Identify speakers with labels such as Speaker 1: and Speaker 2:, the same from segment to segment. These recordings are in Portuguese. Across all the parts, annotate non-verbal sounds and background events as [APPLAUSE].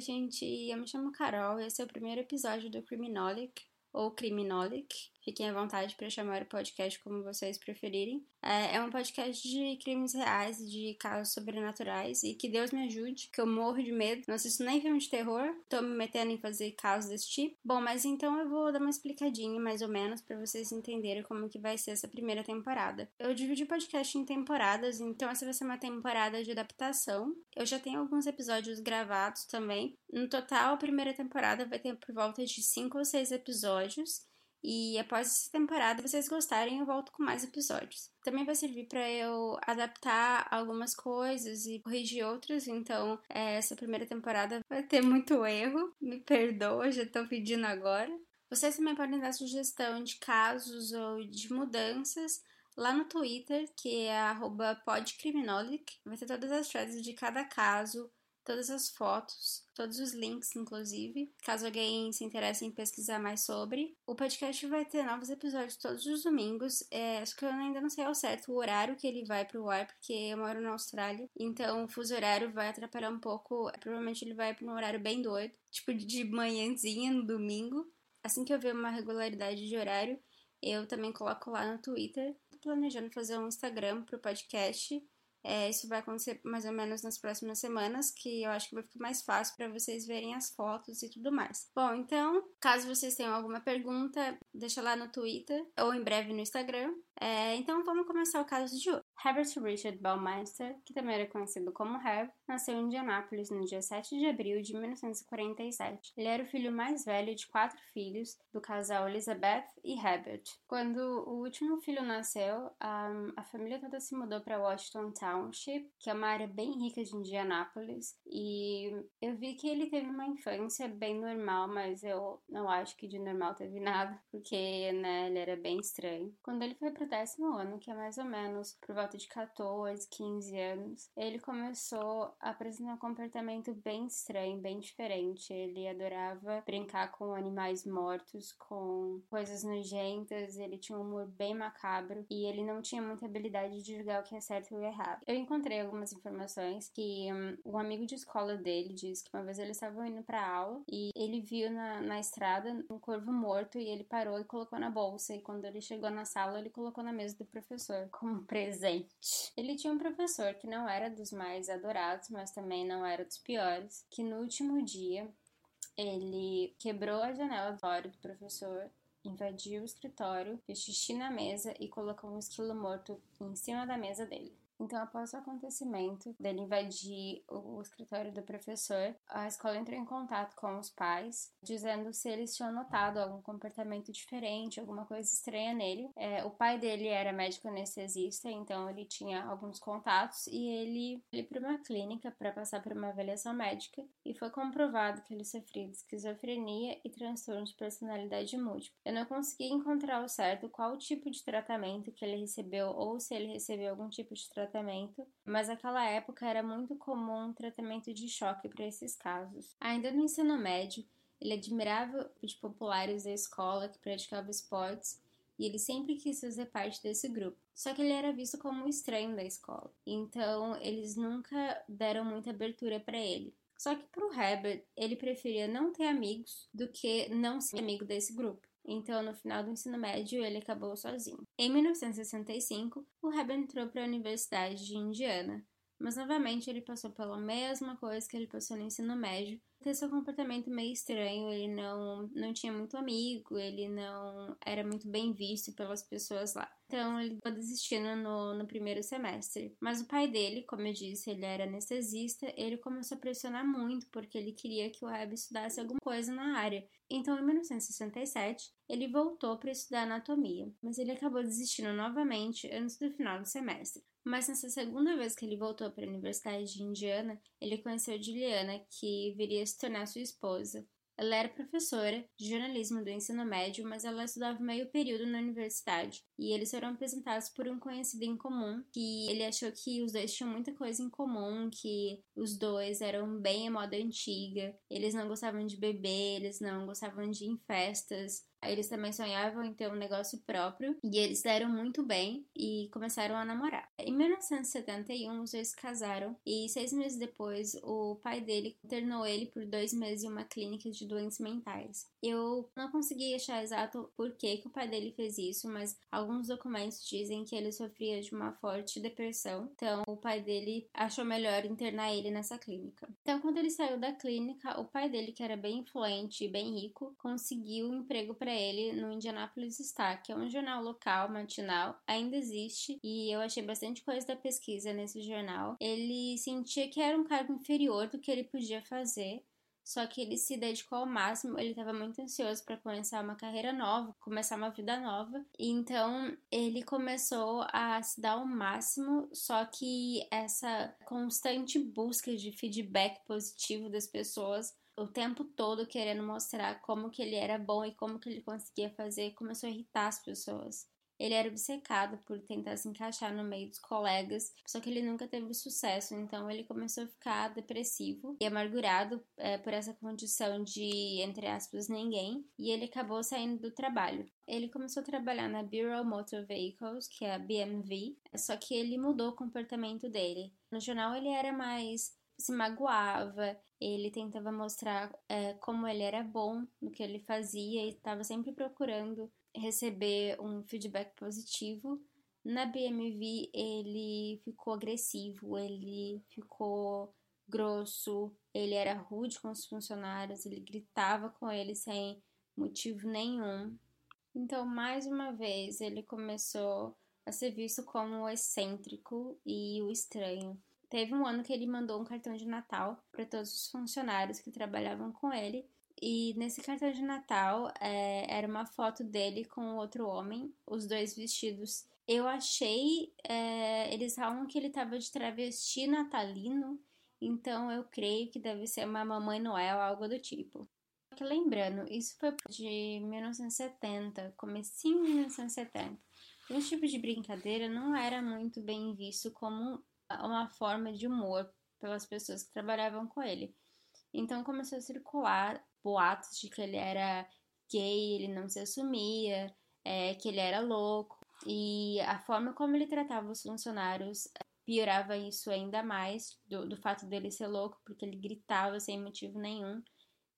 Speaker 1: Oi, gente. Eu me chamo Carol. Esse é o primeiro episódio do Criminolic, ou Criminolic. Fiquem à vontade para chamar o podcast como vocês preferirem. É, é um podcast de crimes reais, de casos sobrenaturais e que Deus me ajude, que eu morro de medo. Não assisto nem filme de terror, tô me metendo em fazer casos desse tipo. Bom, mas então eu vou dar uma explicadinha mais ou menos para vocês entenderem como que vai ser essa primeira temporada. Eu dividi o podcast em temporadas, então essa vai ser uma temporada de adaptação. Eu já tenho alguns episódios gravados também. No total, a primeira temporada vai ter por volta de 5 ou 6 episódios. E após essa temporada, vocês gostarem, eu volto com mais episódios. Também vai servir para eu adaptar algumas coisas e corrigir outras, então é, essa primeira temporada vai ter muito erro. Me perdoa, já tô pedindo agora. Vocês também podem dar sugestão de casos ou de mudanças lá no Twitter, que é podcriminolic. Vai ter todas as threads de cada caso, todas as fotos, todos os links, inclusive, caso alguém se interesse em pesquisar mais sobre. O podcast vai ter novos episódios todos os domingos. É, acho que eu ainda não sei ao certo o horário que ele vai pro ar, porque eu moro na Austrália, então o fuso horário vai atrapalhar um pouco. Provavelmente ele vai para um horário bem doido, tipo de manhãzinha no domingo. Assim que eu ver uma regularidade de horário, eu também coloco lá no Twitter. Tô planejando fazer um Instagram pro podcast é, isso vai acontecer mais ou menos nas próximas semanas, que eu acho que vai ficar mais fácil para vocês verem as fotos e tudo mais. Bom, então, caso vocês tenham alguma pergunta, deixa lá no Twitter ou em breve no Instagram. É, então, vamos começar o caso de hoje. Herbert Richard Baumeister, que também era conhecido como Herb, nasceu em Indianápolis no dia 7 de abril de 1947. Ele era o filho mais velho de quatro filhos do casal Elizabeth e Herbert. Quando o último filho nasceu, a, família toda se mudou para Washington Township, que é uma área bem rica de Indianápolis, e eu vi que ele teve uma infância bem normal, mas eu não acho que de normal teve nada, porque né, ele era bem estranho. Quando ele foi pro décimo ano, que é mais ou menos por volta de 14, 15 anos, ele começou a apresentar um comportamento bem estranho, bem diferente. Ele adorava brincar com animais mortos, com coisas nojentas, ele tinha um humor bem macabro e ele não tinha muita habilidade de julgar o que é certo e o errado. Eu encontrei algumas informações que um, um amigo de escola dele disse que uma vez eles estavam indo para aula e ele viu na, na estrada um corvo morto e ele parou e colocou na bolsa. E quando ele chegou na sala, ele colocou na mesa do professor como [LAUGHS] presente. Ele tinha um professor que não era dos mais adorados, mas também não era dos piores, que no último dia ele quebrou a janela do do professor, invadiu o escritório, fez xixi na mesa e colocou um esquilo morto em cima da mesa dele. Então, após o acontecimento dele invadir o escritório do professor, a escola entrou em contato com os pais, dizendo se eles tinham notado algum comportamento diferente, alguma coisa estranha nele. É, o pai dele era médico anestesista, então ele tinha alguns contatos e ele foi para uma clínica para passar por uma avaliação médica e foi comprovado que ele sofria de esquizofrenia e transtorno de personalidade múltipla. Eu não consegui encontrar ao certo qual tipo de tratamento que ele recebeu ou se ele recebeu algum tipo de tratamento tratamento, mas naquela época era muito comum um tratamento de choque para esses casos. Ainda no ensino médio, ele admirava os populares da escola que praticavam esportes e ele sempre quis fazer parte desse grupo. Só que ele era visto como um estranho da escola, então eles nunca deram muita abertura para ele. Só que para o Herbert, ele preferia não ter amigos do que não ser amigo desse grupo. Então, no final do ensino médio, ele acabou sozinho. Em 1965, o Herbert entrou para a Universidade de Indiana, mas novamente ele passou pela mesma coisa que ele passou no ensino médio. Teve seu comportamento meio estranho, ele não, não tinha muito amigo, ele não era muito bem visto pelas pessoas lá. Então ele acabou desistindo no, no primeiro semestre. Mas o pai dele, como eu disse, ele era anestesista, ele começou a pressionar muito porque ele queria que o Webb estudasse alguma coisa na área. Então, em 1967, ele voltou para estudar anatomia, mas ele acabou desistindo novamente antes do final do semestre. Mas nessa segunda vez que ele voltou para a Universidade de Indiana, ele conheceu Juliana, que viria se tornar sua esposa. Ela era professora de jornalismo do ensino médio, mas ela estudava meio período na universidade. E eles foram apresentados por um conhecido em comum, que ele achou que os dois tinham muita coisa em comum, que os dois eram bem a moda antiga, eles não gostavam de beber, eles não gostavam de ir em festas, eles também sonhavam em ter um negócio próprio e eles deram muito bem e começaram a namorar. Em 1971, os dois casaram e seis meses depois, o pai dele internou ele por dois meses em uma clínica de doentes mentais. Eu não consegui achar exato por que, que o pai dele fez isso, mas alguns documentos dizem que ele sofria de uma forte depressão, então o pai dele achou melhor internar ele nessa clínica. Então, quando ele saiu da clínica, o pai dele, que era bem influente e bem rico, conseguiu um emprego para ele no Indianapolis Star, que é um jornal local matinal, ainda existe e eu achei bastante coisa da pesquisa nesse jornal. Ele sentia que era um cargo inferior do que ele podia fazer, só que ele se dedicou ao máximo, ele estava muito ansioso para começar uma carreira nova, começar uma vida nova. Então, ele começou a se dar ao máximo, só que essa constante busca de feedback positivo das pessoas o tempo todo querendo mostrar como que ele era bom e como que ele conseguia fazer, começou a irritar as pessoas. Ele era obcecado por tentar se encaixar no meio dos colegas, só que ele nunca teve sucesso, então ele começou a ficar depressivo e amargurado é, por essa condição de, entre aspas, ninguém, e ele acabou saindo do trabalho. Ele começou a trabalhar na Bureau Motor Vehicles, que é a BMV, só que ele mudou o comportamento dele. No jornal ele era mais se magoava, ele tentava mostrar é, como ele era bom no que ele fazia e estava sempre procurando receber um feedback positivo. Na BMV ele ficou agressivo, ele ficou grosso, ele era rude com os funcionários, ele gritava com eles sem motivo nenhum. Então, mais uma vez, ele começou a ser visto como o excêntrico e o estranho. Teve um ano que ele mandou um cartão de Natal para todos os funcionários que trabalhavam com ele. E nesse cartão de Natal é, era uma foto dele com outro homem, os dois vestidos. Eu achei. É, eles falam que ele estava de travesti natalino, então eu creio que deve ser uma Mamãe Noel, algo do tipo. Que lembrando, isso foi de 1970, comecinho de 1970. Esse tipo de brincadeira não era muito bem visto como uma forma de humor pelas pessoas que trabalhavam com ele. Então começou a circular boatos de que ele era gay, ele não se assumia, é, que ele era louco. E a forma como ele tratava os funcionários é, piorava isso ainda mais, do, do fato dele ser louco, porque ele gritava sem motivo nenhum.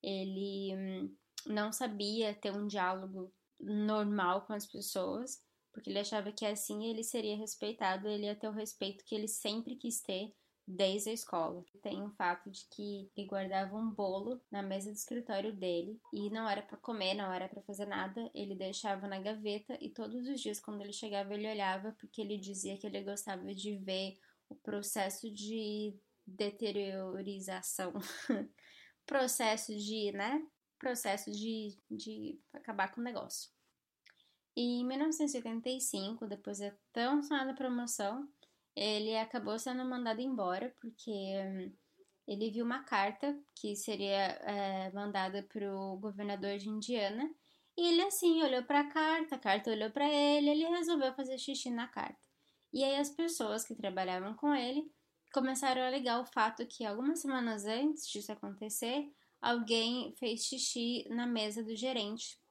Speaker 1: Ele hum, não sabia ter um diálogo normal com as pessoas porque ele achava que assim ele seria respeitado, ele ia ter o respeito que ele sempre quis ter desde a escola. Tem o fato de que ele guardava um bolo na mesa do escritório dele e não era para comer, não era para fazer nada, ele deixava na gaveta e todos os dias quando ele chegava ele olhava porque ele dizia que ele gostava de ver o processo de deteriorização, [LAUGHS] processo de, né, processo de, de acabar com o negócio. E em 1985, depois da tão sonada promoção, ele acabou sendo mandado embora porque hum, ele viu uma carta que seria é, mandada para o governador de Indiana e ele assim olhou para a carta, a carta olhou para ele, ele resolveu fazer xixi na carta. E aí as pessoas que trabalhavam com ele começaram a alegar o fato que algumas semanas antes disso acontecer, alguém fez xixi na mesa do gerente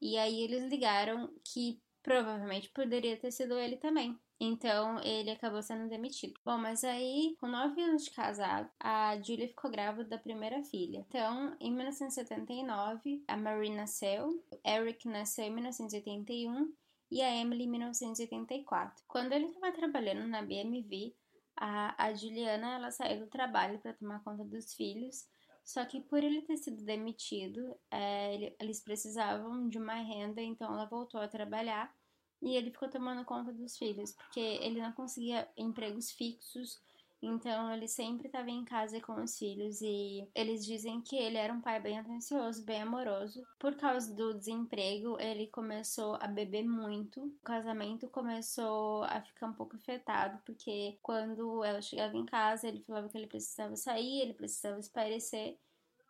Speaker 1: e aí eles ligaram que provavelmente poderia ter sido ele também. Então ele acabou sendo demitido. Bom, mas aí, com nove anos de casado, a Julia ficou grávida da primeira filha. Então, em 1979, a Marie nasceu, Eric nasceu em 1981 e a Emily em 1984. Quando ele estava trabalhando na BMV, a, a Juliana ela saiu do trabalho para tomar conta dos filhos só que por ele ter sido demitido, é, ele, eles precisavam de uma renda, então ela voltou a trabalhar. e ele ficou tomando conta dos filhos, porque ele não conseguia empregos fixos então ele sempre estava em casa com os filhos e eles dizem que ele era um pai bem atencioso, bem amoroso. Por causa do desemprego, ele começou a beber muito. O casamento começou a ficar um pouco afetado, porque quando ela chegava em casa, ele falava que ele precisava sair, ele precisava espairecer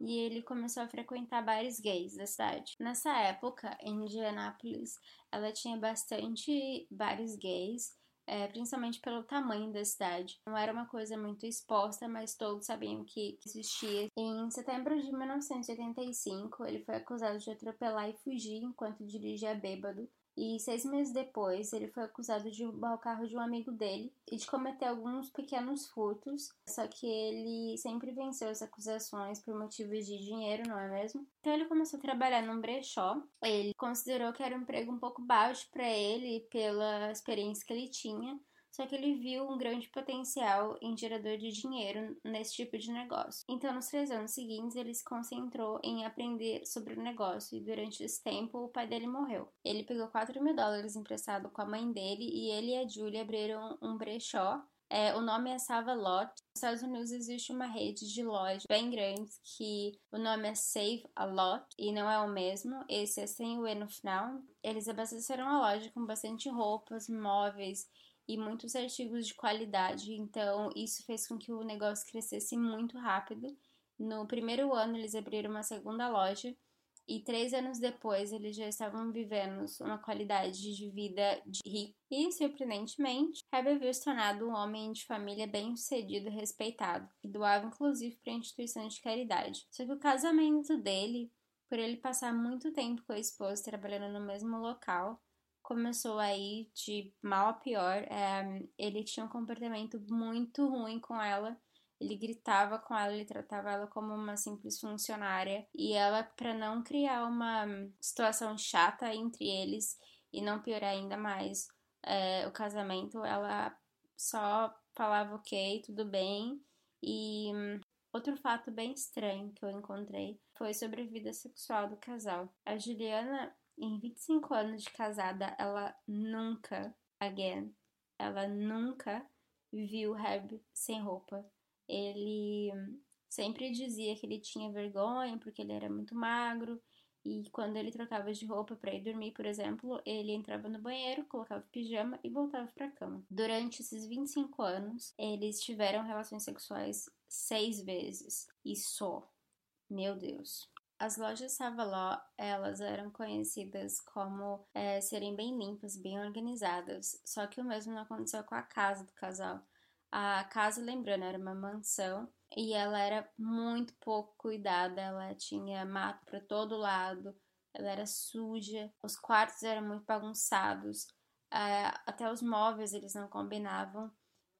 Speaker 1: e ele começou a frequentar bares gays da cidade. Nessa época, em Indianápolis, ela tinha bastante bares gays é, principalmente pelo tamanho da cidade. Não era uma coisa muito exposta, mas todos sabiam que existia. Em setembro de 1985, ele foi acusado de atropelar e fugir enquanto dirigia bêbado e seis meses depois, ele foi acusado de roubar o carro de um amigo dele e de cometer alguns pequenos furtos. Só que ele sempre venceu as acusações por motivos de dinheiro, não é mesmo? Então ele começou a trabalhar num brechó. Ele considerou que era um emprego um pouco baixo para ele pela experiência que ele tinha só que ele viu um grande potencial em gerador de dinheiro nesse tipo de negócio. Então, nos três anos seguintes, ele se concentrou em aprender sobre o negócio e durante esse tempo o pai dele morreu. Ele pegou 4 mil dólares emprestado com a mãe dele e ele e a Julie abriram um brechó é, o nome é Sava Lot. Nos Estados Unidos existe uma rede de lojas bem grandes que o nome é Save a Lot e não é o mesmo. Esse é sem o E no final. Eles abasteceram a loja com bastante roupas, móveis e muitos artigos de qualidade, então isso fez com que o negócio crescesse muito rápido. No primeiro ano, eles abriram uma segunda loja e três anos depois eles já estavam vivendo uma qualidade de vida de rico. E, surpreendentemente, Herbert viu se tornado um homem de família bem sucedido e respeitado, que doava inclusive para instituições de caridade. Só que o casamento dele, por ele passar muito tempo com a esposa trabalhando no mesmo local, começou aí de mal a pior. É, ele tinha um comportamento muito ruim com ela. Ele gritava com ela, ele tratava ela como uma simples funcionária. E ela, para não criar uma situação chata entre eles e não piorar ainda mais é, o casamento, ela só falava ok, tudo bem. E outro fato bem estranho que eu encontrei foi sobre a vida sexual do casal. A Juliana em 25 anos de casada, ela nunca, again, ela nunca viu Herb sem roupa. Ele sempre dizia que ele tinha vergonha porque ele era muito magro e quando ele trocava de roupa para ir dormir, por exemplo, ele entrava no banheiro, colocava pijama e voltava para a cama. Durante esses 25 anos, eles tiveram relações sexuais seis vezes e só. Meu Deus. As lojas Savaló, elas eram conhecidas como é, serem bem limpas, bem organizadas, só que o mesmo não aconteceu com a casa do casal. A casa, lembrando, era uma mansão e ela era muito pouco cuidada, ela tinha mato para todo lado, ela era suja, os quartos eram muito bagunçados, é, até os móveis eles não combinavam.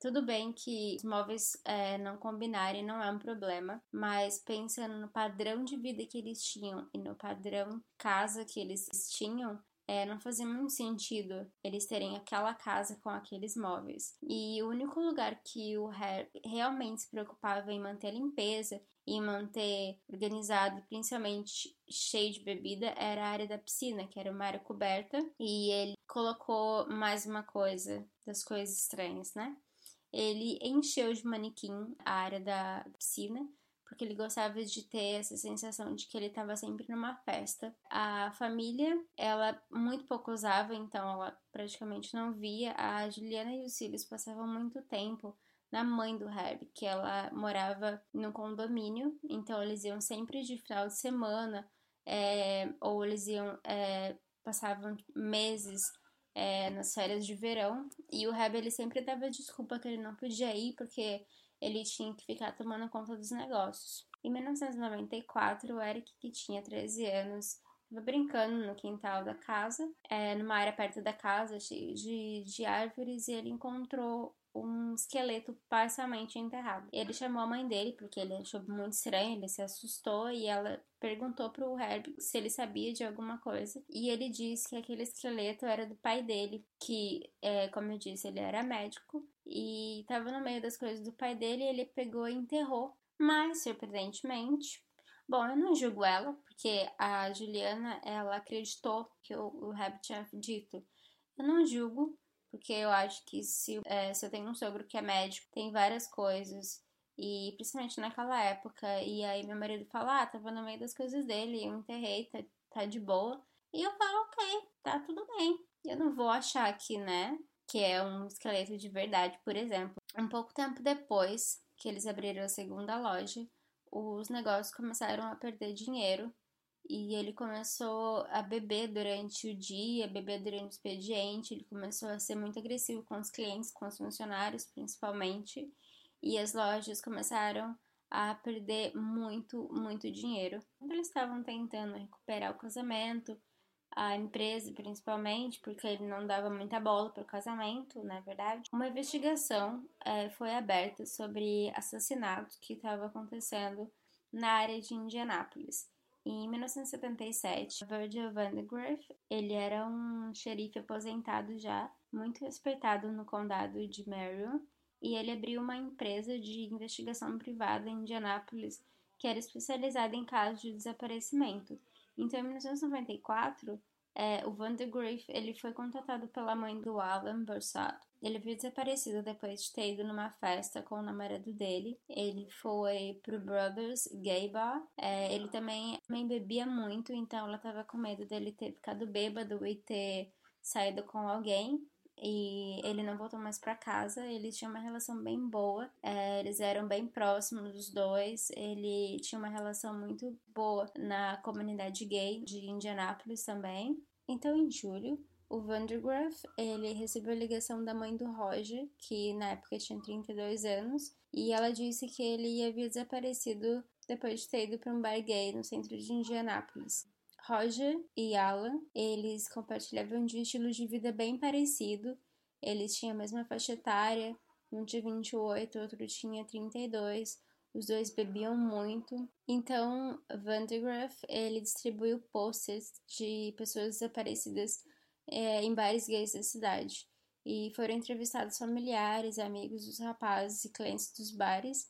Speaker 1: Tudo bem que os móveis é, não combinarem não é um problema, mas pensando no padrão de vida que eles tinham e no padrão casa que eles tinham, é, não fazia muito sentido eles terem aquela casa com aqueles móveis. E o único lugar que o Harry realmente se preocupava em manter a limpeza e manter organizado, principalmente cheio de bebida, era a área da piscina, que era uma área coberta. E ele colocou mais uma coisa das coisas estranhas, né? Ele encheu de manequim a área da piscina, porque ele gostava de ter essa sensação de que ele estava sempre numa festa. A família, ela muito pouco usava, então ela praticamente não via. A Juliana e os filhos passavam muito tempo na mãe do Herb, que ela morava no condomínio, então eles iam sempre de final de semana, é, ou eles iam, é, passavam meses é, nas férias de verão. E o Reb ele sempre dava desculpa que ele não podia ir porque ele tinha que ficar tomando conta dos negócios. Em 1994, o Eric, que tinha 13 anos, estava brincando no quintal da casa, é, numa área perto da casa, cheio de, de árvores, e ele encontrou um esqueleto parcialmente enterrado. Ele chamou a mãe dele porque ele achou muito estranho, ele se assustou e ela perguntou pro Herb se ele sabia de alguma coisa e ele disse que aquele esqueleto era do pai dele, que, é, como eu disse, ele era médico e estava no meio das coisas do pai dele e ele pegou e enterrou. Mas, surpreendentemente, Bom, eu não julgo ela, porque a Juliana, ela acreditou que o, o Herb tinha dito Eu não julgo, porque eu acho que se, é, se eu tenho um sogro que é médico, tem várias coisas, e principalmente naquela época, e aí meu marido fala, ah, tava no meio das coisas dele, eu enterrei, tá, tá de boa. E eu falo, ok, tá tudo bem. Eu não vou achar que, né, que é um esqueleto de verdade, por exemplo. Um pouco tempo depois que eles abriram a segunda loja, os negócios começaram a perder dinheiro e ele começou a beber durante o dia, beber durante o expediente, ele começou a ser muito agressivo com os clientes, com os funcionários principalmente, e as lojas começaram a perder muito, muito dinheiro. Quando eles estavam tentando recuperar o casamento, a empresa principalmente, porque ele não dava muita bola para o casamento, na verdade, uma investigação é, foi aberta sobre assassinato que estava acontecendo na área de Indianápolis. Em 1977, Virgil Vandegrift, ele era um xerife aposentado já, muito respeitado no condado de Marion, e ele abriu uma empresa de investigação privada em Indianápolis que era especializada em casos de desaparecimento. Então, em 1994, é, o Vandergriff ele foi contatado pela mãe do Alan Bursat. Ele foi desaparecido depois de ter ido numa festa com o namorado dele. Ele foi pro Brothers Gay Bar. É, ele também, também bebia muito, então ela tava com medo dele ter ficado bêbado e ter saído com alguém e ele não voltou mais para casa. Eles tinham uma relação bem boa, é, eles eram bem próximos os dois. Ele tinha uma relação muito boa na comunidade gay de Indianápolis também. Então, em julho, o Vandergraaf, ele recebeu a ligação da mãe do Roger, que na época tinha 32 anos, e ela disse que ele havia desaparecido depois de ter ido para um bar gay no centro de Indianápolis. Roger e Alan, eles compartilhavam de um estilo de vida bem parecido. Eles tinham a mesma faixa etária, um tinha 28, outro tinha 32. Os dois bebiam muito. Então, Vandergraaf, ele distribuiu posters de pessoas desaparecidas é, em bares gays da cidade. E foram entrevistados familiares, amigos dos rapazes e clientes dos bares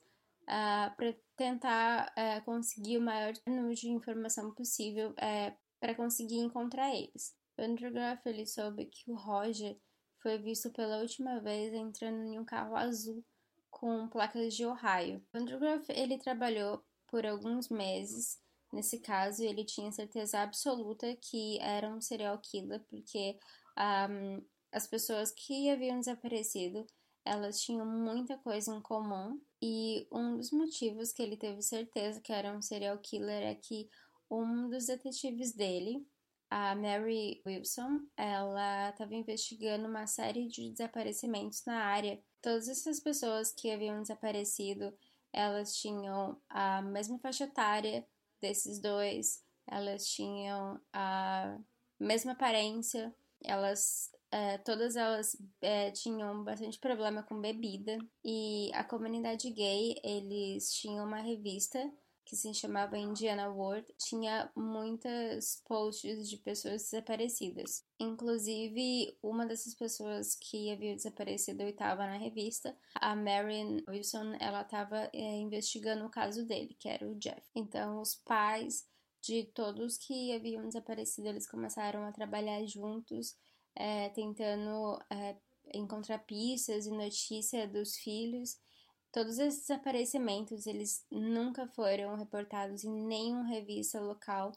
Speaker 1: uh, ah, para tentar uh, conseguir o maior número de informação possível uh, eh, para conseguir encontrar eles. Vandergraaf ele soube que o Roger foi visto pela última vez entrando em um carro azul com placas de Ohio. Vandergraaf ele trabalhou por alguns meses nesse caso ele tinha certeza absoluta que era um serial killer porque um, as pessoas que haviam desaparecido elas tinham muita coisa em comum e um dos motivos que ele teve certeza que era um serial killer é que um dos detetives dele, a Mary Wilson, ela estava investigando uma série de desaparecimentos na área. Todas essas pessoas que haviam desaparecido, elas tinham a mesma faixa etária desses dois, elas tinham a mesma aparência, elas é, todas elas é, tinham bastante problema com bebida e a comunidade gay eles tinham uma revista que se chamava Indiana World tinha muitas posts de pessoas desaparecidas. Inclusive, uma dessas pessoas que havia desaparecido estava na revista, a Marion Wilson, ela estava é, investigando o caso dele, que era o Jeff. Então, os pais de todos que haviam desaparecido, eles começaram a trabalhar juntos é, tentando é, encontrar pistas e notícia dos filhos. Todos esses desaparecimentos, eles nunca foram reportados em nenhuma revista local,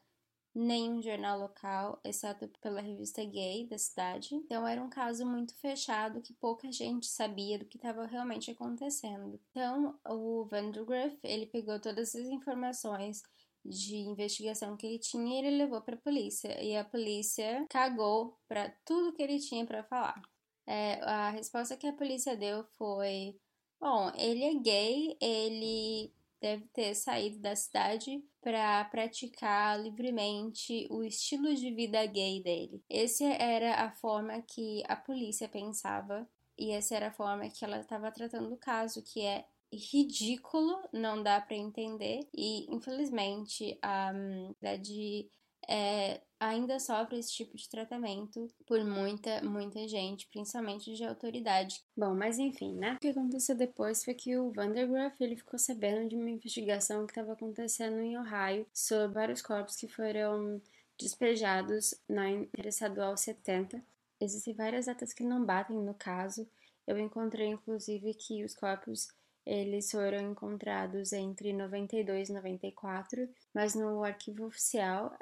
Speaker 1: nenhum jornal local, exceto pela revista gay da cidade. Então era um caso muito fechado que pouca gente sabia do que estava realmente acontecendo. Então o Vandergriff, ele pegou todas as informações de investigação que ele tinha, ele levou para a polícia e a polícia cagou para tudo que ele tinha para falar. É, a resposta que a polícia deu foi: bom, ele é gay, ele deve ter saído da cidade para praticar livremente o estilo de vida gay dele. Essa era a forma que a polícia pensava e essa era a forma que ela estava tratando o caso, que é ridículo, não dá para entender e infelizmente a cidade é, ainda sofre esse tipo de tratamento por muita, muita gente, principalmente de autoridade. Bom, mas enfim, né? O que aconteceu depois foi que o Vandergraaf ele ficou sabendo de uma investigação que estava acontecendo em Ohio sobre vários corpos que foram despejados na Interestadual 70 Existem várias datas que não batem no caso. Eu encontrei inclusive que os corpos eles foram encontrados entre 92 e 94, mas no arquivo oficial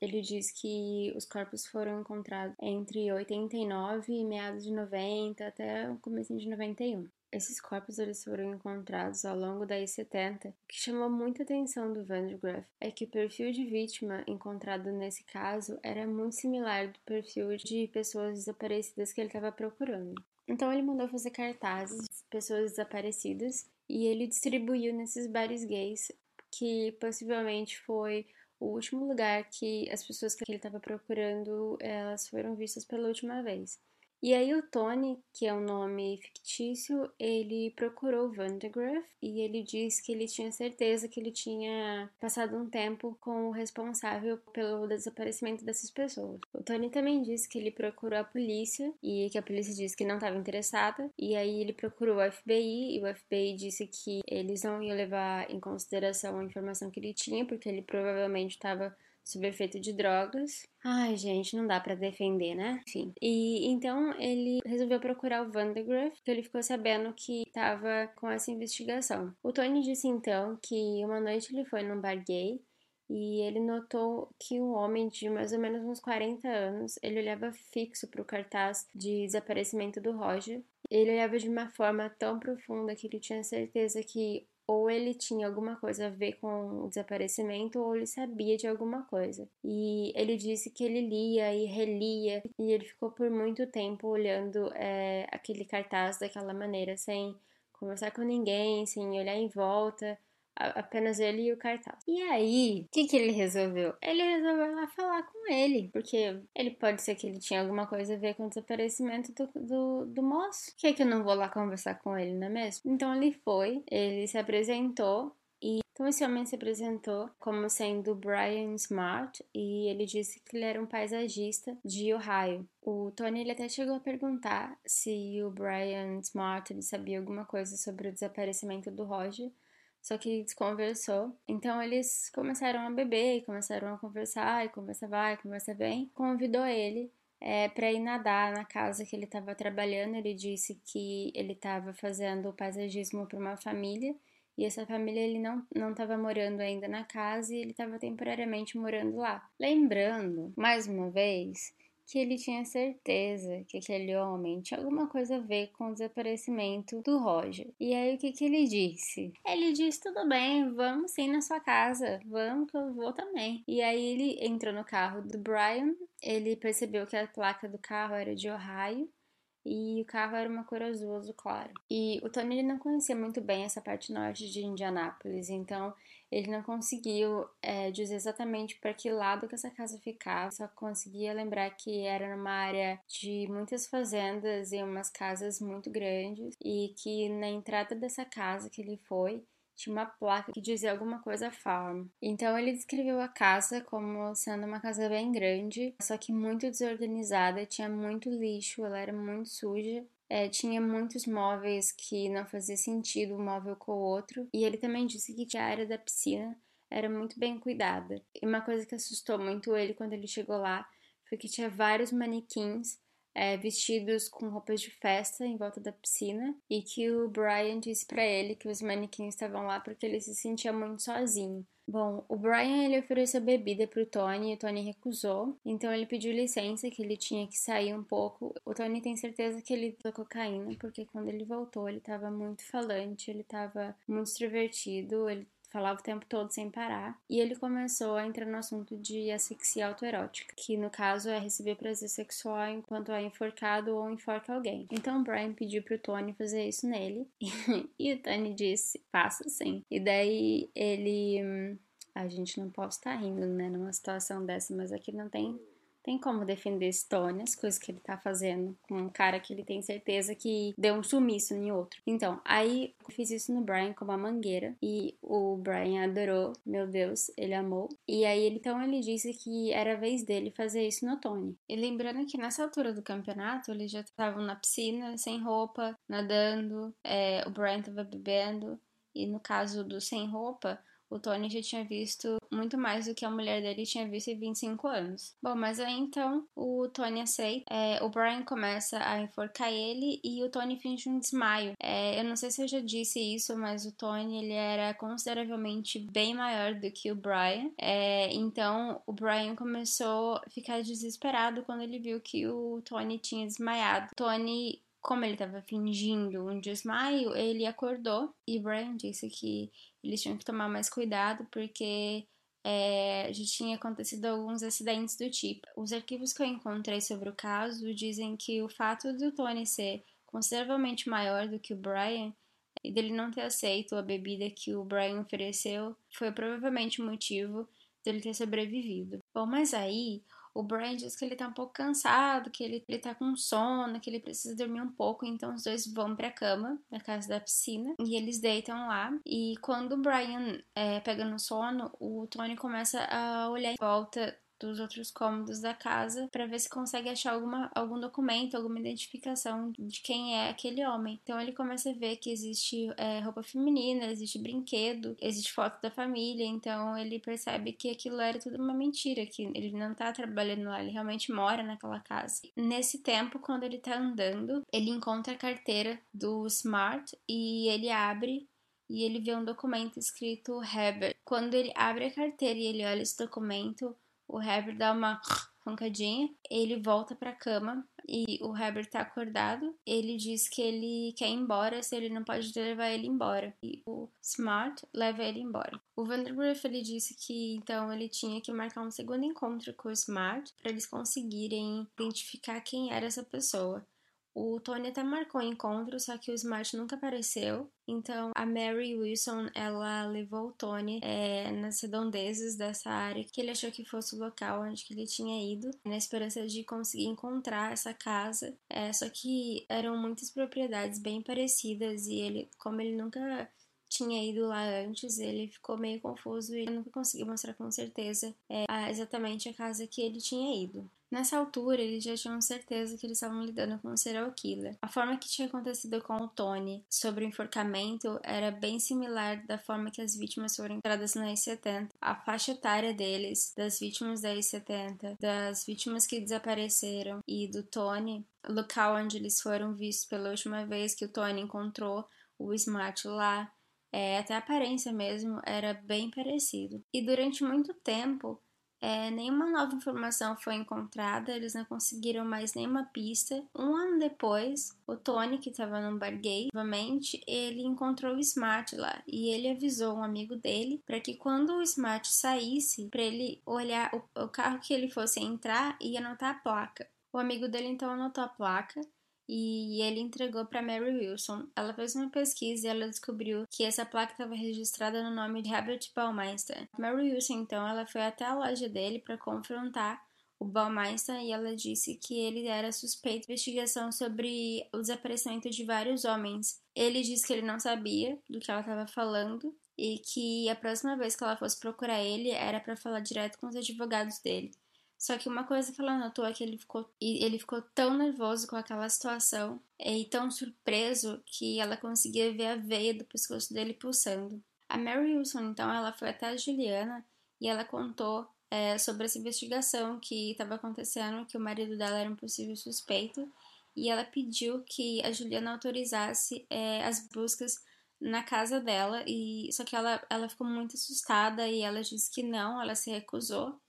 Speaker 1: ele diz que os corpos foram encontrados entre 89 e meados de 90 até o começo de 91. Esses corpos eles foram encontrados ao longo da I-70. O que chamou muita atenção do Van de Graaff é que o perfil de vítima encontrado nesse caso era muito similar do perfil de pessoas desaparecidas que ele estava procurando. Então ele mandou fazer cartazes de pessoas desaparecidas e ele distribuiu nesses bares gays, que possivelmente foi o último lugar que as pessoas que ele estava procurando elas foram vistas pela última vez. E aí o Tony, que é um nome fictício, ele procurou Van de Graaff e ele disse que ele tinha certeza que ele tinha passado um tempo com o responsável pelo desaparecimento dessas pessoas. O Tony também disse que ele procurou a polícia e que a polícia disse que não estava interessada. E aí ele procurou o FBI e o FBI disse que eles não iam levar em consideração a informação que ele tinha, porque ele provavelmente estava sob efeito de drogas. Ai, gente, não dá para defender, né? Enfim. E então ele resolveu procurar o Vandergriff, porque ele ficou sabendo que estava com essa investigação. O Tony disse então que uma noite ele foi num bar gay e ele notou que um homem de mais ou menos uns 40 anos, ele olhava fixo para o cartaz de desaparecimento do Roger. Ele olhava de uma forma tão profunda que ele tinha certeza que ou ele tinha alguma coisa a ver com o desaparecimento ou ele sabia de alguma coisa. E ele disse que ele lia e relia e ele ficou por muito tempo olhando é, aquele cartaz daquela maneira, sem conversar com ninguém, sem olhar em volta apenas ele e o cartaz. E aí, o que, que ele resolveu? Ele resolveu lá falar com ele, porque ele pode ser que ele tinha alguma coisa a ver com o desaparecimento do, do, do moço. Por que, que eu não vou lá conversar com ele, não é mesmo? Então ele foi, ele se apresentou e então esse homem se apresentou como sendo Brian Smart e ele disse que ele era um paisagista de Ohio. O Tony ele até chegou a perguntar se o Brian Smart ele sabia alguma coisa sobre o desaparecimento do Roger, só que desconversou. Então eles começaram a beber, e começaram a conversar, e conversa vai, conversa vem. Convidou ele é, para ir nadar na casa que ele estava trabalhando. Ele disse que ele estava fazendo paisagismo para uma família e essa família ele não não estava morando ainda na casa e ele estava temporariamente morando lá. Lembrando, mais uma vez, que ele tinha certeza que aquele homem tinha alguma coisa a ver com o desaparecimento do Roger. E aí o que, que ele disse? Ele disse: tudo bem, vamos sim na sua casa, vamos que eu vou também. E aí ele entrou no carro do Brian, ele percebeu que a placa do carro era de Ohio e o carro era uma cor azul, azul claro. E o Tony ele não conhecia muito bem essa parte norte de Indianápolis, então ele não conseguiu é, dizer exatamente para que lado que essa casa ficava, só conseguia lembrar que era numa área de muitas fazendas e umas casas muito grandes e que na entrada dessa casa que ele foi tinha uma placa que dizia alguma coisa farm. Então ele descreveu a casa como sendo uma casa bem grande, só que muito desorganizada, tinha muito lixo, ela era muito suja. É, tinha muitos móveis que não fazia sentido um móvel com o outro. E ele também disse que a área da piscina era muito bem cuidada. E uma coisa que assustou muito ele quando ele chegou lá foi que tinha vários manequins é, vestidos com roupas de festa em volta da piscina e que o Brian disse para ele que os manequins estavam lá porque ele se sentia muito sozinho. Bom, o Brian ele ofereceu bebida pro Tony e o Tony recusou, então ele pediu licença que ele tinha que sair um pouco. O Tony tem certeza que ele usou cocaína, porque quando ele voltou ele estava muito falante, ele estava muito extrovertido, ele falava o tempo todo sem parar, e ele começou a entrar no assunto de asfixia autoerótica, que no caso é receber prazer sexual enquanto é enforcado ou enforca alguém. Então Brian pediu pro Tony fazer isso nele, [LAUGHS] e o Tony disse: faça sim. E daí ele. Hum, a gente não pode estar rindo, né, numa situação dessa, mas aqui não tem tem como defender Stone, as coisas que ele tá fazendo com um cara que ele tem certeza que deu um sumiço em outro. Então, aí eu fiz isso no Brian com uma mangueira e o Brian adorou, meu Deus, ele amou. E aí então ele disse que era a vez dele fazer isso no Tony. E lembrando que nessa altura do campeonato eles já estavam na piscina, sem roupa, nadando, é, o Brian tava bebendo. E no caso do sem roupa, o Tony já tinha visto muito mais do que a mulher dele tinha visto em 25 anos. Bom, mas aí então o Tony aceita, é, o Brian começa a enforcar ele e o Tony finge um desmaio. É, eu não sei se eu já disse isso, mas o Tony ele era consideravelmente bem maior do que o Brian. É, então o Brian começou a ficar desesperado quando ele viu que o Tony tinha desmaiado. Tony como ele estava fingindo um desmaio, ele acordou e Brian disse que eles tinham que tomar mais cuidado porque é, já tinha acontecido alguns acidentes do tipo. Os arquivos que eu encontrei sobre o caso dizem que o fato do Tony ser consideravelmente maior do que o Brian e dele não ter aceito a bebida que o Brian ofereceu foi provavelmente o motivo dele ter sobrevivido. Bom, mas aí o Brian diz que ele tá um pouco cansado, que ele, ele tá com sono, que ele precisa dormir um pouco, então os dois vão pra cama, na casa da piscina, e eles deitam lá. E quando o Brian é, pega no sono, o Tony começa a olhar em volta dos outros cômodos da casa para ver se consegue achar alguma, algum documento, alguma identificação de quem é aquele homem. Então ele começa a ver que existe é, roupa feminina, existe brinquedo, existe foto da família. Então ele percebe que aquilo era tudo uma mentira, que ele não tá trabalhando lá, ele realmente mora naquela casa. Nesse tempo, quando ele tá andando, ele encontra a carteira do Smart e ele abre e ele vê um documento escrito Herbert. Quando ele abre a carteira e ele olha esse documento, o Herbert dá uma roncadinha, ele volta pra cama e o Herbert tá acordado. Ele diz que ele quer ir embora, se ele não pode levar ele embora. E o Smart leva ele embora. O Vandergriff ele disse que então ele tinha que marcar um segundo encontro com o Smart para eles conseguirem identificar quem era essa pessoa. O Tony até marcou o encontro, só que o Smart nunca apareceu. Então a Mary Wilson ela levou o Tony é, nas redondezas dessa área que ele achou que fosse o local onde ele tinha ido, na esperança de conseguir encontrar essa casa. É, só que eram muitas propriedades bem parecidas e ele, como ele nunca tinha ido lá antes, ele ficou meio confuso e nunca conseguiu mostrar com certeza é, exatamente a casa que ele tinha ido. Nessa altura, eles já tinham certeza que eles estavam lidando com um serial killer. A forma que tinha acontecido com o Tony sobre o enforcamento era bem similar da forma que as vítimas foram entradas na I-70. A faixa etária deles, das vítimas da I-70, das vítimas que desapareceram e do Tony, local onde eles foram vistos pela última vez que o Tony encontrou o Smart lá, é, até a aparência mesmo era bem parecido. E durante muito tempo, é, nenhuma nova informação foi encontrada, eles não conseguiram mais nenhuma pista. Um ano depois, o Tony, que estava no bar gay, novamente, ele encontrou o Smart lá e ele avisou um amigo dele para que quando o Smart saísse, para ele olhar o, o carro que ele fosse entrar e anotar a placa. O amigo dele então anotou a placa e ele entregou para Mary Wilson. Ela fez uma pesquisa e ela descobriu que essa placa estava registrada no nome de Herbert Baumeister. Mary Wilson então ela foi até a loja dele para confrontar o Baumeister e ela disse que ele era suspeito de investigação sobre o desaparecimento de vários homens. Ele disse que ele não sabia do que ela estava falando e que a próxima vez que ela fosse procurar ele era para falar direto com os advogados dele. Só que uma coisa que ela notou é que ele ficou, ele ficou tão nervoso com aquela situação e tão surpreso que ela conseguia ver a veia do pescoço dele pulsando. A Mary Wilson, então, ela foi até a Juliana e ela contou é, sobre essa investigação que estava acontecendo, que o marido dela era um possível suspeito, e ela pediu que a Juliana autorizasse é, as buscas na casa dela, e só que ela, ela ficou muito assustada e ela disse que não, ela se recusou.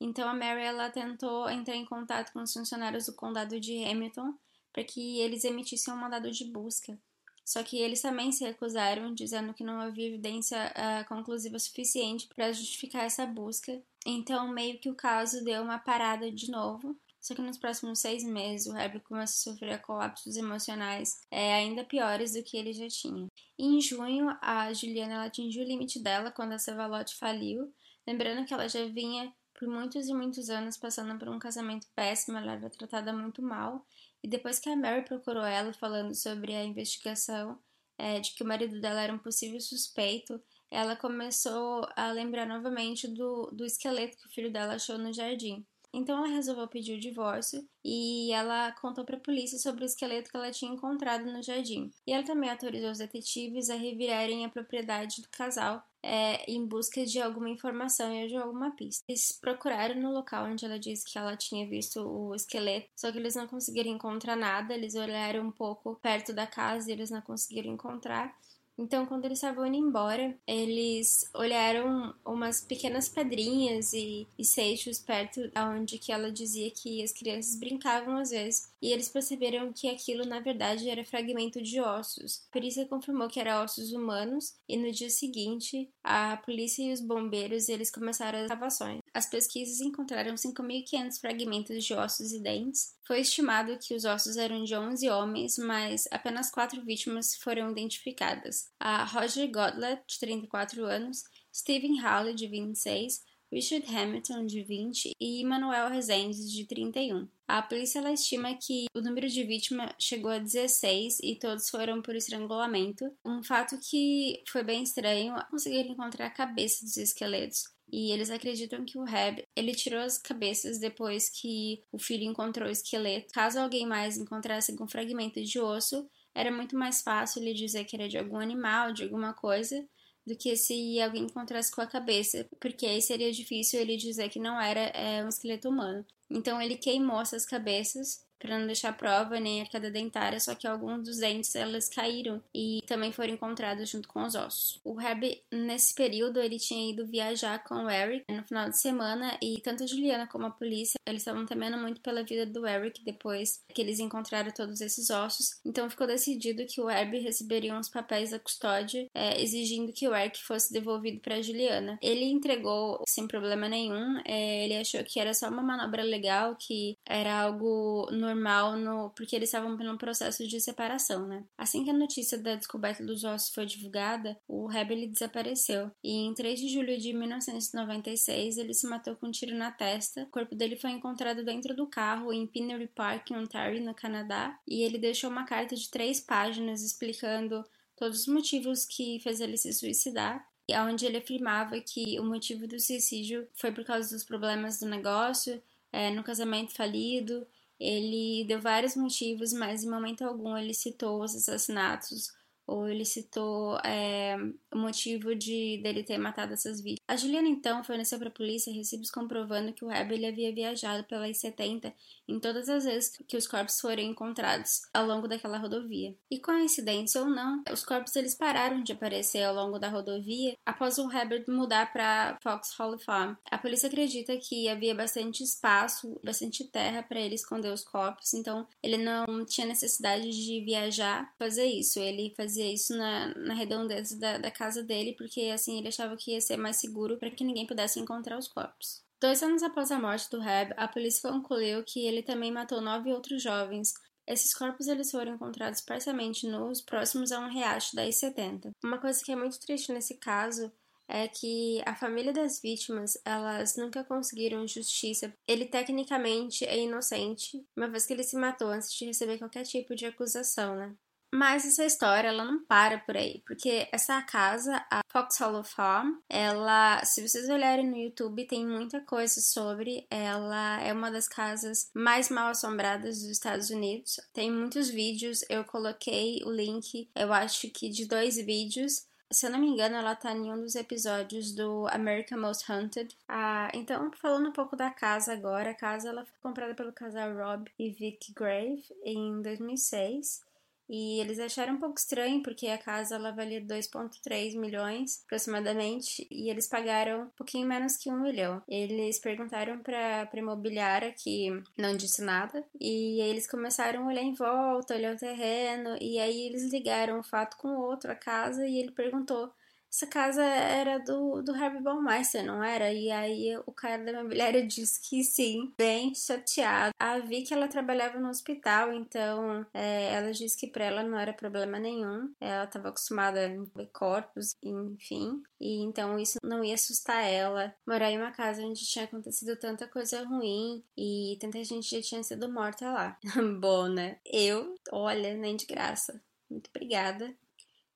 Speaker 1: Então a Mary ela tentou entrar em contato com os funcionários do condado de Hamilton para que eles emitissem um mandado de busca. Só que eles também se recusaram, dizendo que não havia evidência uh, conclusiva suficiente para justificar essa busca. Então, meio que o caso deu uma parada de novo. Só que nos próximos seis meses, o Herbert começou a sofrer colapsos emocionais é, ainda piores do que ele já tinha. E em junho, a Juliana atingiu o limite dela quando a Savalotte faliu, lembrando que ela já vinha por muitos e muitos anos passando por um casamento péssimo, ela era tratada muito mal. E depois que a Mary procurou ela falando sobre a investigação é, de que o marido dela era um possível suspeito, ela começou a lembrar novamente do, do esqueleto que o filho dela achou no jardim. Então ela resolveu pedir o divórcio e ela contou para a polícia sobre o esqueleto que ela tinha encontrado no jardim. E ela também autorizou os detetives a revirarem a propriedade do casal é, em busca de alguma informação e de alguma pista. Eles procuraram no local onde ela disse que ela tinha visto o esqueleto, só que eles não conseguiram encontrar nada. Eles olharam um pouco perto da casa e eles não conseguiram encontrar. Então, quando eles estavam indo embora, eles olharam umas pequenas pedrinhas e, e seixos perto onde que ela dizia que as crianças brincavam às vezes. E eles perceberam que aquilo, na verdade, era fragmento de ossos. A perícia confirmou que eram ossos humanos e no dia seguinte, a polícia e os bombeiros eles começaram as escavações. As pesquisas encontraram 5.500 fragmentos de ossos e dentes. Foi estimado que os ossos eram de 11 homens, mas apenas quatro vítimas foram identificadas: a Roger Godlett, de 34 anos, Stephen Halley, de 26, Richard Hamilton, de 20, e Manuel Rezende, de 31. A polícia estima que o número de vítimas chegou a 16 e todos foram por estrangulamento. Um fato que foi bem estranho conseguir encontrar a cabeça dos esqueletos. E eles acreditam que o Reb, ele tirou as cabeças depois que o filho encontrou o esqueleto. Caso alguém mais encontrasse algum fragmento de osso, era muito mais fácil ele dizer que era de algum animal, de alguma coisa, do que se alguém encontrasse com a cabeça, porque aí seria difícil ele dizer que não era é, um esqueleto humano. Então ele queimou essas cabeças para não deixar prova nem a queda dentária, só que alguns dos dentes elas caíram e também foram encontrados junto com os ossos. O Herb, nesse período, ele tinha ido viajar com o Eric no final de semana e tanto a Juliana como a polícia, eles estavam temendo muito pela vida do Eric depois que eles encontraram todos esses ossos. Então ficou decidido que o Herb receberia os papéis da custódia, é, exigindo que o Eric fosse devolvido para Juliana. Ele entregou sem problema nenhum, é, ele achou que era só uma manobra legal, que era algo normal normal no, porque eles estavam num processo de separação, né? Assim que a notícia da descoberta dos ossos foi divulgada, o Rebel desapareceu. E em 3 de julho de 1996, ele se matou com um tiro na testa. O corpo dele foi encontrado dentro do carro em Pinery Park, em Ontario, no Canadá, e ele deixou uma carta de três páginas explicando todos os motivos que fez ele se suicidar onde ele afirmava que o motivo do suicídio foi por causa dos problemas do negócio, é, no casamento falido ele deu vários motivos, mas em momento algum ele citou os assassinatos ou ele citou é, o motivo de dele ter matado essas vítimas. A Juliana então forneceu para a polícia recibos comprovando que o Heber havia viajado pelas 70 em todas as vezes que os corpos foram encontrados ao longo daquela rodovia. E coincidência ou não, os corpos eles pararam de aparecer ao longo da rodovia após o Herbert mudar para Foxhall Farm. A polícia acredita que havia bastante espaço, bastante terra para ele esconder os corpos, então ele não tinha necessidade de viajar fazer isso. Ele fazia isso na, na redondeza da, da casa dele, porque assim ele achava que ia ser mais seguro para que ninguém pudesse encontrar os corpos. Dois anos após a morte do Reb, a polícia concluiu que ele também matou nove outros jovens. Esses corpos eles foram encontrados parcialmente nus, próximos a um riacho da I-70. Uma coisa que é muito triste nesse caso é que a família das vítimas, elas nunca conseguiram justiça. Ele tecnicamente é inocente, uma vez que ele se matou antes de receber qualquer tipo de acusação, né? Mas essa história, ela não para por aí, porque essa casa, a Fox Hollow Farm, ela, se vocês olharem no YouTube, tem muita coisa sobre. Ela é uma das casas mais mal assombradas dos Estados Unidos. Tem muitos vídeos, eu coloquei o link, eu acho que de dois vídeos. Se eu não me engano, ela tá em um dos episódios do American Most Haunted. Ah, então, falando um pouco da casa agora, a casa ela foi comprada pelo casal Rob e Vic Grave em 2006. E eles acharam um pouco estranho porque a casa ela valia 2,3 milhões aproximadamente e eles pagaram um pouquinho menos que um milhão. Eles perguntaram para a imobiliária que não disse nada e eles começaram a olhar em volta, olhar o terreno e aí eles ligaram um fato com o outro, a casa, e ele perguntou essa casa era do, do Harvey Baumeister, não era? E aí o cara da imobiliária [LAUGHS] disse que sim, bem chateado. A Vicky, ela trabalhava no hospital, então é, ela disse que pra ela não era problema nenhum. Ela estava acostumada a ver corpos, enfim. E então isso não ia assustar ela. Morar em uma casa onde tinha acontecido tanta coisa ruim e tanta gente já tinha sido morta lá. [LAUGHS] Bom, né? Eu, olha, nem de graça. Muito obrigada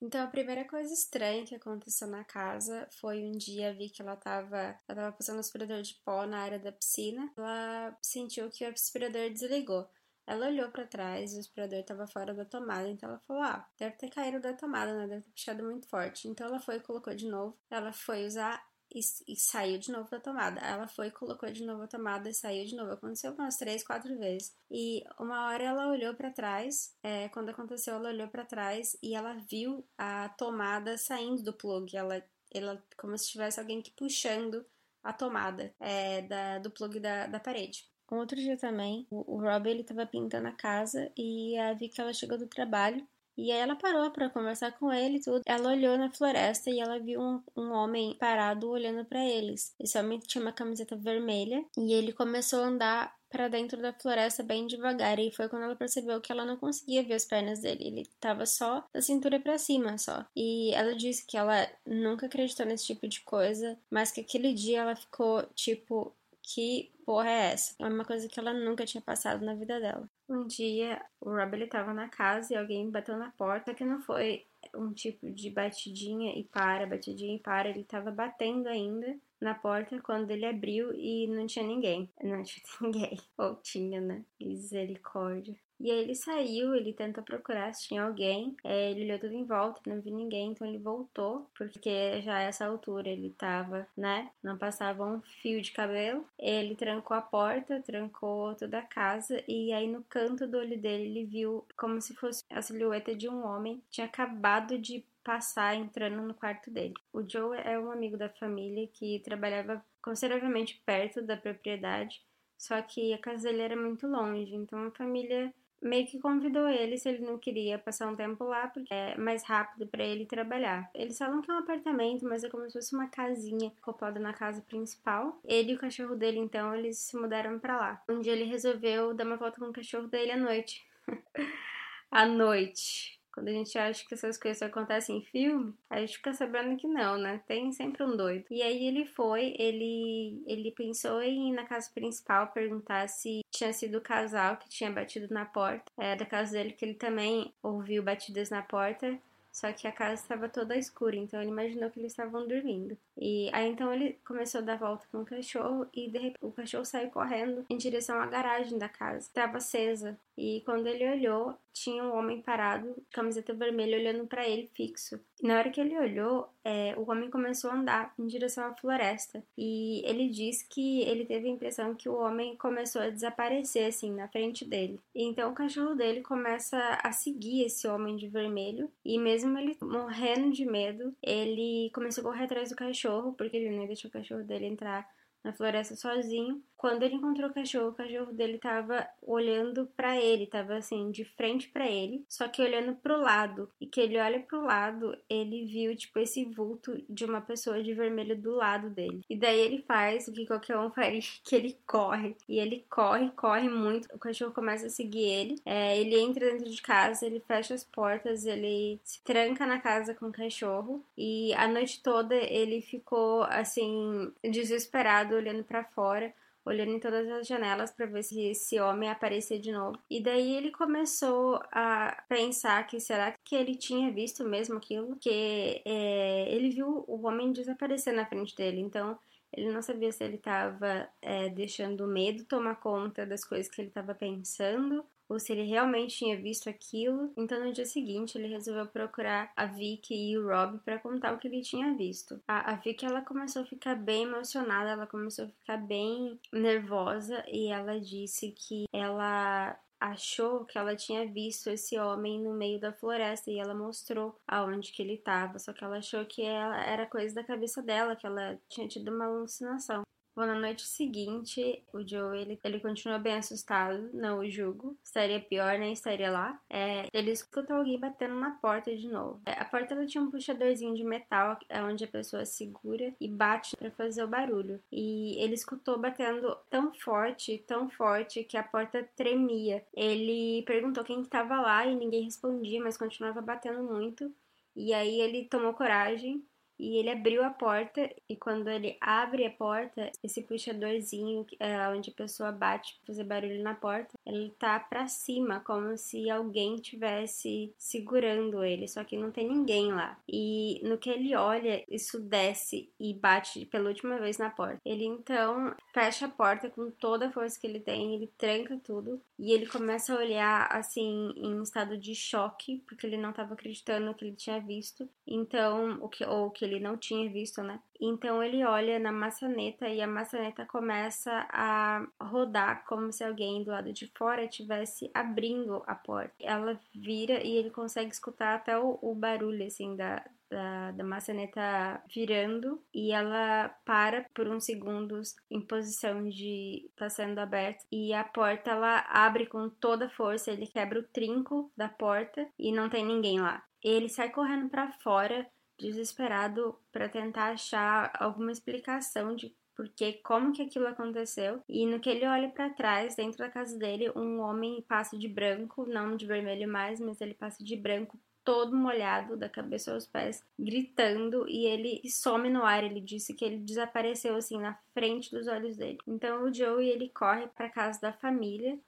Speaker 1: Então, a primeira coisa estranha que aconteceu na casa foi um dia vi que ela tava, ela tava passando aspirador de pó na área da piscina. Ela sentiu que o aspirador desligou. Ela olhou para trás, o aspirador estava fora da tomada, então ela falou: Ah, deve ter caído da tomada, né? Deve ter puxado muito forte. Então ela foi e colocou de novo. Ela foi usar e, e, saiu de novo da tomada. Ela foi, colocou de novo a tomada e saiu de novo. Aconteceu umas três, quatro vezes. E uma hora ela olhou para trás. É, quando aconteceu, ela olhou para trás e ela viu a tomada saindo do plug. Ela, ela como se tivesse alguém que puxando a tomada é, da, do plug da, da parede. Um outro dia também, o, Rob ele tava pintando a casa e a vi que ela chegou do trabalho e aí ela parou para conversar com ele e tudo. Ela olhou na floresta e ela viu um, um homem parado olhando para eles. Esse homem tinha uma camiseta vermelha e ele começou a andar para dentro da floresta bem devagar e foi quando ela percebeu que ela não conseguia ver as pernas dele, ele tava só da cintura para cima só. E ela disse que ela nunca acreditou nesse tipo de coisa, mas que aquele dia ela ficou tipo que porra é essa? É uma coisa que ela nunca tinha passado na vida dela. Um dia, o Rob ele tava na casa e alguém bateu na porta, que não foi um tipo de batidinha e para, batidinha e para, ele tava batendo ainda na porta quando ele abriu e não tinha ninguém. Não tinha [LAUGHS] ninguém. Ou tinha, né? Misericórdia. E aí ele saiu, ele tentou procurar se tinha alguém. É, ele olhou tudo em volta, não viu ninguém, então ele voltou, porque já essa altura ele tava, né? Não passava um fio de cabelo. Ele trancou a porta, trancou toda a casa, e aí no canto do olho dele ele viu como se fosse a silhueta de um homem. Tinha acabado de passar entrando no quarto dele. O Joe é um amigo da família que trabalhava consideravelmente perto da propriedade, só que a casa dele era muito longe, então a família meio que convidou ele se ele não queria passar um tempo lá, porque é mais rápido para ele trabalhar. Eles falam que é um apartamento, mas é como se fosse uma casinha acoplada na casa principal. Ele e o cachorro dele, então, eles se mudaram para lá. Um dia ele resolveu dar uma volta com o cachorro dele à noite. [LAUGHS] à noite. Quando a gente acha que essas coisas acontecem em filme, a gente fica sabendo que não, né? Tem sempre um doido. E aí ele foi, ele, ele pensou em ir na casa principal perguntar se tinha sido o casal que tinha batido na porta. É da casa dele que ele também ouviu batidas na porta. Só que a casa estava toda escura, então ele imaginou que eles estavam dormindo. E aí então ele começou a dar volta com o cachorro e de repente o cachorro saiu correndo em direção à garagem da casa. Estava acesa. E quando ele olhou, tinha um homem parado, camiseta vermelha, olhando para ele fixo. E na hora que ele olhou, é, o homem começou a andar em direção à floresta. E ele diz que ele teve a impressão que o homem começou a desaparecer, assim, na frente dele. E então o cachorro dele começa a seguir esse homem de vermelho. E mesmo ele morrendo de medo, ele começou a correr atrás do cachorro, porque ele não deixou o cachorro dele entrar na floresta sozinho. Quando ele encontrou o cachorro, o cachorro dele tava olhando para ele, tava assim, de frente para ele, só que olhando pro lado. E que ele olha pro lado, ele viu, tipo, esse vulto de uma pessoa de vermelho do lado dele. E daí ele faz o que qualquer um [LAUGHS] faria, que ele corre. E ele corre, corre muito. O cachorro começa a seguir ele. É, ele entra dentro de casa, ele fecha as portas, ele se tranca na casa com o cachorro. E a noite toda ele ficou, assim, desesperado, olhando para fora olhando em todas as janelas para ver se esse homem aparecia de novo. E daí ele começou a pensar que será que ele tinha visto mesmo aquilo? Que é, ele viu o homem desaparecer na frente dele. Então ele não sabia se ele estava é, deixando o medo tomar conta das coisas que ele estava pensando ou se ele realmente tinha visto aquilo. Então, no dia seguinte, ele resolveu procurar a Vicky e o Rob para contar o que ele tinha visto. A, a Vicky ela começou a ficar bem emocionada, ela começou a ficar bem nervosa e ela disse que ela achou que ela tinha visto esse homem no meio da floresta e ela mostrou aonde que ele estava, só que ela achou que era coisa da cabeça dela, que ela tinha tido uma alucinação. Bom, na noite seguinte, o Joe, ele, ele continua bem assustado, não o julgo. Estaria pior, nem estaria lá. É, ele escuta alguém batendo na porta de novo. É, a porta ela tinha um puxadorzinho de metal, é onde a pessoa segura e bate para fazer o barulho. E ele escutou batendo tão forte, tão forte, que a porta tremia. Ele perguntou quem estava lá e ninguém respondia, mas continuava batendo muito. E aí ele tomou coragem e ele abriu a porta e quando ele abre a porta, esse puxadorzinho é, onde a pessoa bate pra fazer barulho na porta, ele tá para cima, como se alguém tivesse segurando ele, só que não tem ninguém lá. E no que ele olha, isso desce e bate pela última vez na porta. Ele então fecha a porta com toda a força que ele tem, ele tranca tudo e ele começa a olhar assim em estado de choque, porque ele não estava acreditando no que ele tinha visto. Então, o que ou que ele não tinha visto, né? Então ele olha na maçaneta e a maçaneta começa a rodar como se alguém do lado de fora estivesse abrindo a porta. Ela vira e ele consegue escutar até o, o barulho assim da, da, da, maçaneta virando e ela para por uns segundos em posição de tá sendo aberta e a porta ela abre com toda força, ele quebra o trinco da porta e não tem ninguém lá. Ele sai correndo para fora desesperado para tentar achar alguma explicação de porque como que aquilo aconteceu. E no que ele olha para trás dentro da casa dele um homem passa de branco não de vermelho mais mas ele passa de branco todo molhado da cabeça aos pés gritando e ele some no ar. Ele disse que ele desapareceu assim na frente dos olhos dele. Então o Joe ele corre para casa da família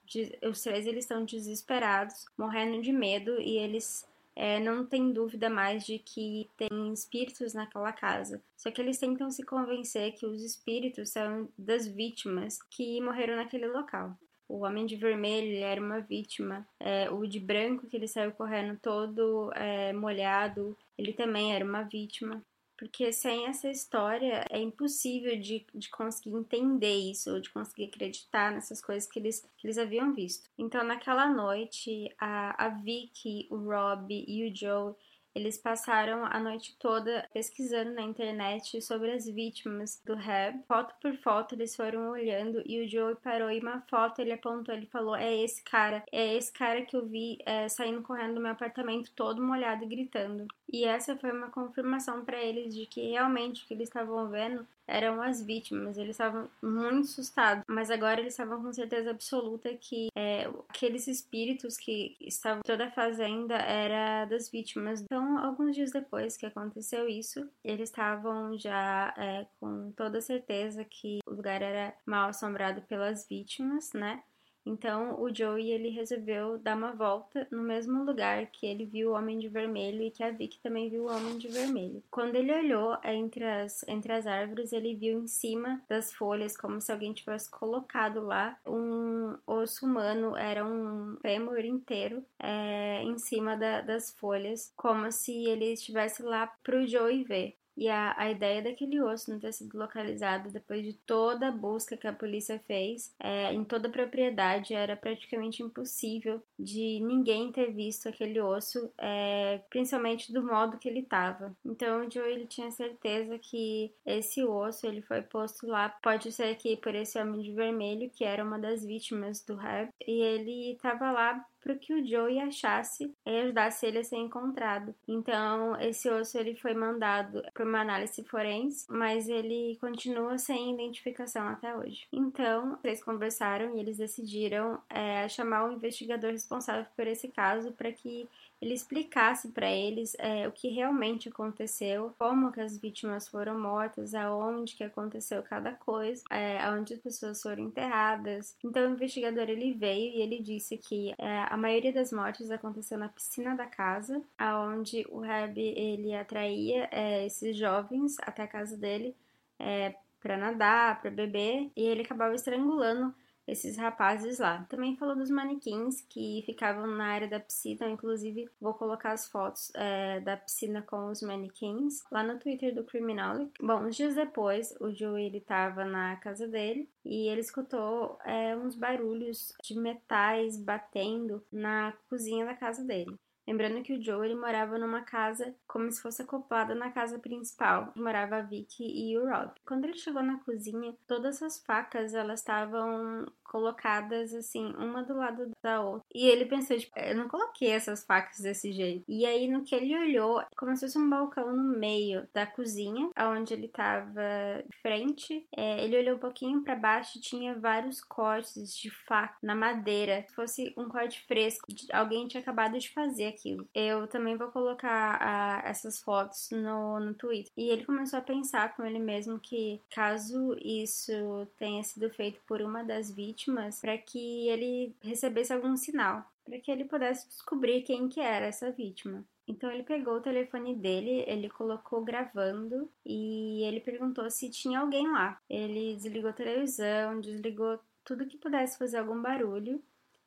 Speaker 1: os três eles estão desesperados morrendo de medo e eles é, não tem dúvida mais de que tem espíritos naquela casa. Só que eles tentam se convencer que os espíritos são das vítimas que morreram naquele local. O homem de vermelho era uma vítima. É, o de branco, que ele saiu correndo todo é, molhado, ele também era uma vítima porque sem essa história é impossível de, de conseguir entender isso, ou de conseguir acreditar nessas coisas que eles, que eles haviam visto. Então, naquela noite, a, a Vicky, o Rob e o Joe eles passaram a noite toda pesquisando na internet sobre as vítimas do Reb. Foto por foto eles foram olhando e o Joey parou e uma foto ele apontou, ele falou: "É esse cara, é esse cara que eu vi é, saindo correndo do meu apartamento todo molhado e gritando". E essa foi uma confirmação para eles de que realmente o que eles estavam vendo eram as vítimas. Eles estavam muito assustados, mas agora eles estavam com certeza absoluta que é, aqueles espíritos que estavam toda a fazenda era das vítimas. Então, alguns dias depois que aconteceu isso, eles estavam já é, com toda certeza que o lugar era mal assombrado pelas vítimas, né? Então o Joey ele resolveu dar uma volta no mesmo lugar que ele viu o Homem de Vermelho e que a Vicky também viu o Homem de Vermelho. Quando ele olhou entre as, entre as árvores, ele viu em cima das folhas, como se alguém tivesse colocado lá um osso humano, era um fêmur inteiro é, em cima da, das folhas, como se ele estivesse lá pro Joey ver. E a, a ideia daquele osso não ter sido localizado depois de toda a busca que a polícia fez é, em toda a propriedade era praticamente impossível de ninguém ter visto aquele osso, é, principalmente do modo que ele estava. Então o Joe ele tinha certeza que esse osso ele foi posto lá, pode ser que por esse homem de vermelho que era uma das vítimas do rap e ele estava lá para que o Joey achasse e ajudasse ele a ser encontrado. Então, esse osso ele foi mandado para uma análise forense, mas ele continua sem identificação até hoje. Então, eles conversaram e eles decidiram é, chamar o investigador responsável por esse caso para que ele explicasse para eles é, o que realmente aconteceu, como que as vítimas foram mortas, aonde que aconteceu cada coisa, é, aonde as pessoas foram enterradas. Então o investigador ele veio e ele disse que é, a maioria das mortes aconteceu na piscina da casa, aonde o Reb ele atraía é, esses jovens até a casa dele é, para nadar, para beber, e ele acabava estrangulando esses rapazes lá. Também falou dos manequins que ficavam na área da piscina, inclusive vou colocar as fotos é, da piscina com os manequins lá no Twitter do Criminal. Bom, uns dias depois, o Joey ele tava na casa dele e ele escutou é, uns barulhos de metais batendo na cozinha da casa dele. Lembrando que o Joe ele morava numa casa como se fosse acoplada na casa principal. Morava a Vicky e o Rob. Quando ele chegou na cozinha, todas as facas elas estavam colocadas assim, uma do lado da outra. E ele pensou, tipo, eu não coloquei essas facas desse jeito. E aí, no que ele olhou, começou a ser um balcão no meio da cozinha, onde ele tava de frente. É, ele olhou um pouquinho para baixo e tinha vários cortes de faca na madeira. Se fosse um corte fresco, alguém tinha acabado de fazer aquilo. Eu também vou colocar a, essas fotos no, no Twitter. E ele começou a pensar com ele mesmo que caso isso tenha sido feito por uma das vítimas, para que ele recebesse algum sinal, para que ele pudesse descobrir quem que era essa vítima. Então ele pegou o telefone dele, ele colocou gravando e ele perguntou se tinha alguém lá. Ele desligou a televisão, desligou tudo que pudesse fazer algum barulho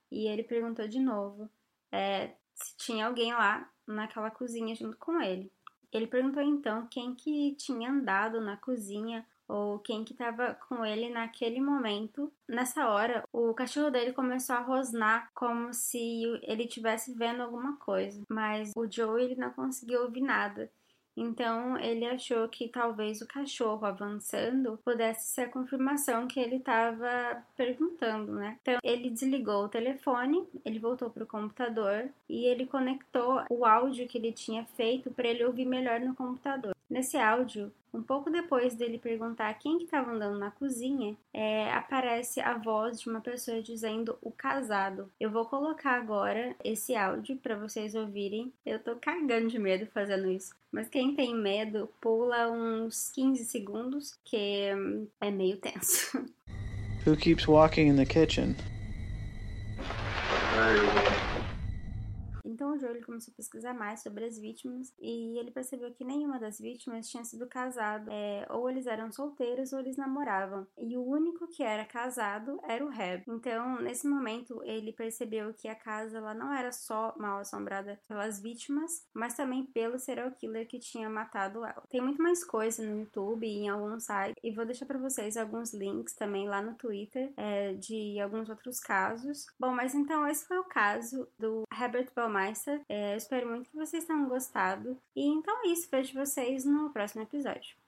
Speaker 1: e ele perguntou de novo é, se tinha alguém lá naquela cozinha junto com ele. Ele perguntou então quem que tinha andado na cozinha ou quem que estava com ele naquele momento. Nessa hora, o cachorro dele começou a rosnar como se ele estivesse vendo alguma coisa, mas o Joe ele não conseguiu ouvir nada. Então ele achou que talvez o cachorro avançando pudesse ser a confirmação que ele estava perguntando, né? Então ele desligou o telefone, ele voltou para o computador e ele conectou o áudio que ele tinha feito para ele ouvir melhor no computador. Nesse áudio, um pouco depois dele perguntar quem que estava andando na cozinha, é, aparece a voz de uma pessoa dizendo o casado. Eu vou colocar agora esse áudio para vocês ouvirem. Eu tô cagando de medo fazendo isso. Mas quem tem medo, pula uns 15 segundos, que é meio tenso.
Speaker 2: Who keeps walking in the kitchen?
Speaker 1: Joe começou a pesquisar mais sobre as vítimas e ele percebeu que nenhuma das vítimas tinha sido casado, é, ou eles eram solteiros ou eles namoravam. E o único que era casado era o Reb. Então, nesse momento, ele percebeu que a casa ela não era só mal assombrada pelas vítimas, mas também pelo serial killer que tinha matado ela. Tem muito mais coisa no YouTube e em alguns sites, e vou deixar para vocês alguns links também lá no Twitter é, de alguns outros casos. Bom, mas então esse foi o caso do Herbert Belmar é, espero muito que vocês tenham gostado. E então é isso. Vejo vocês no próximo episódio.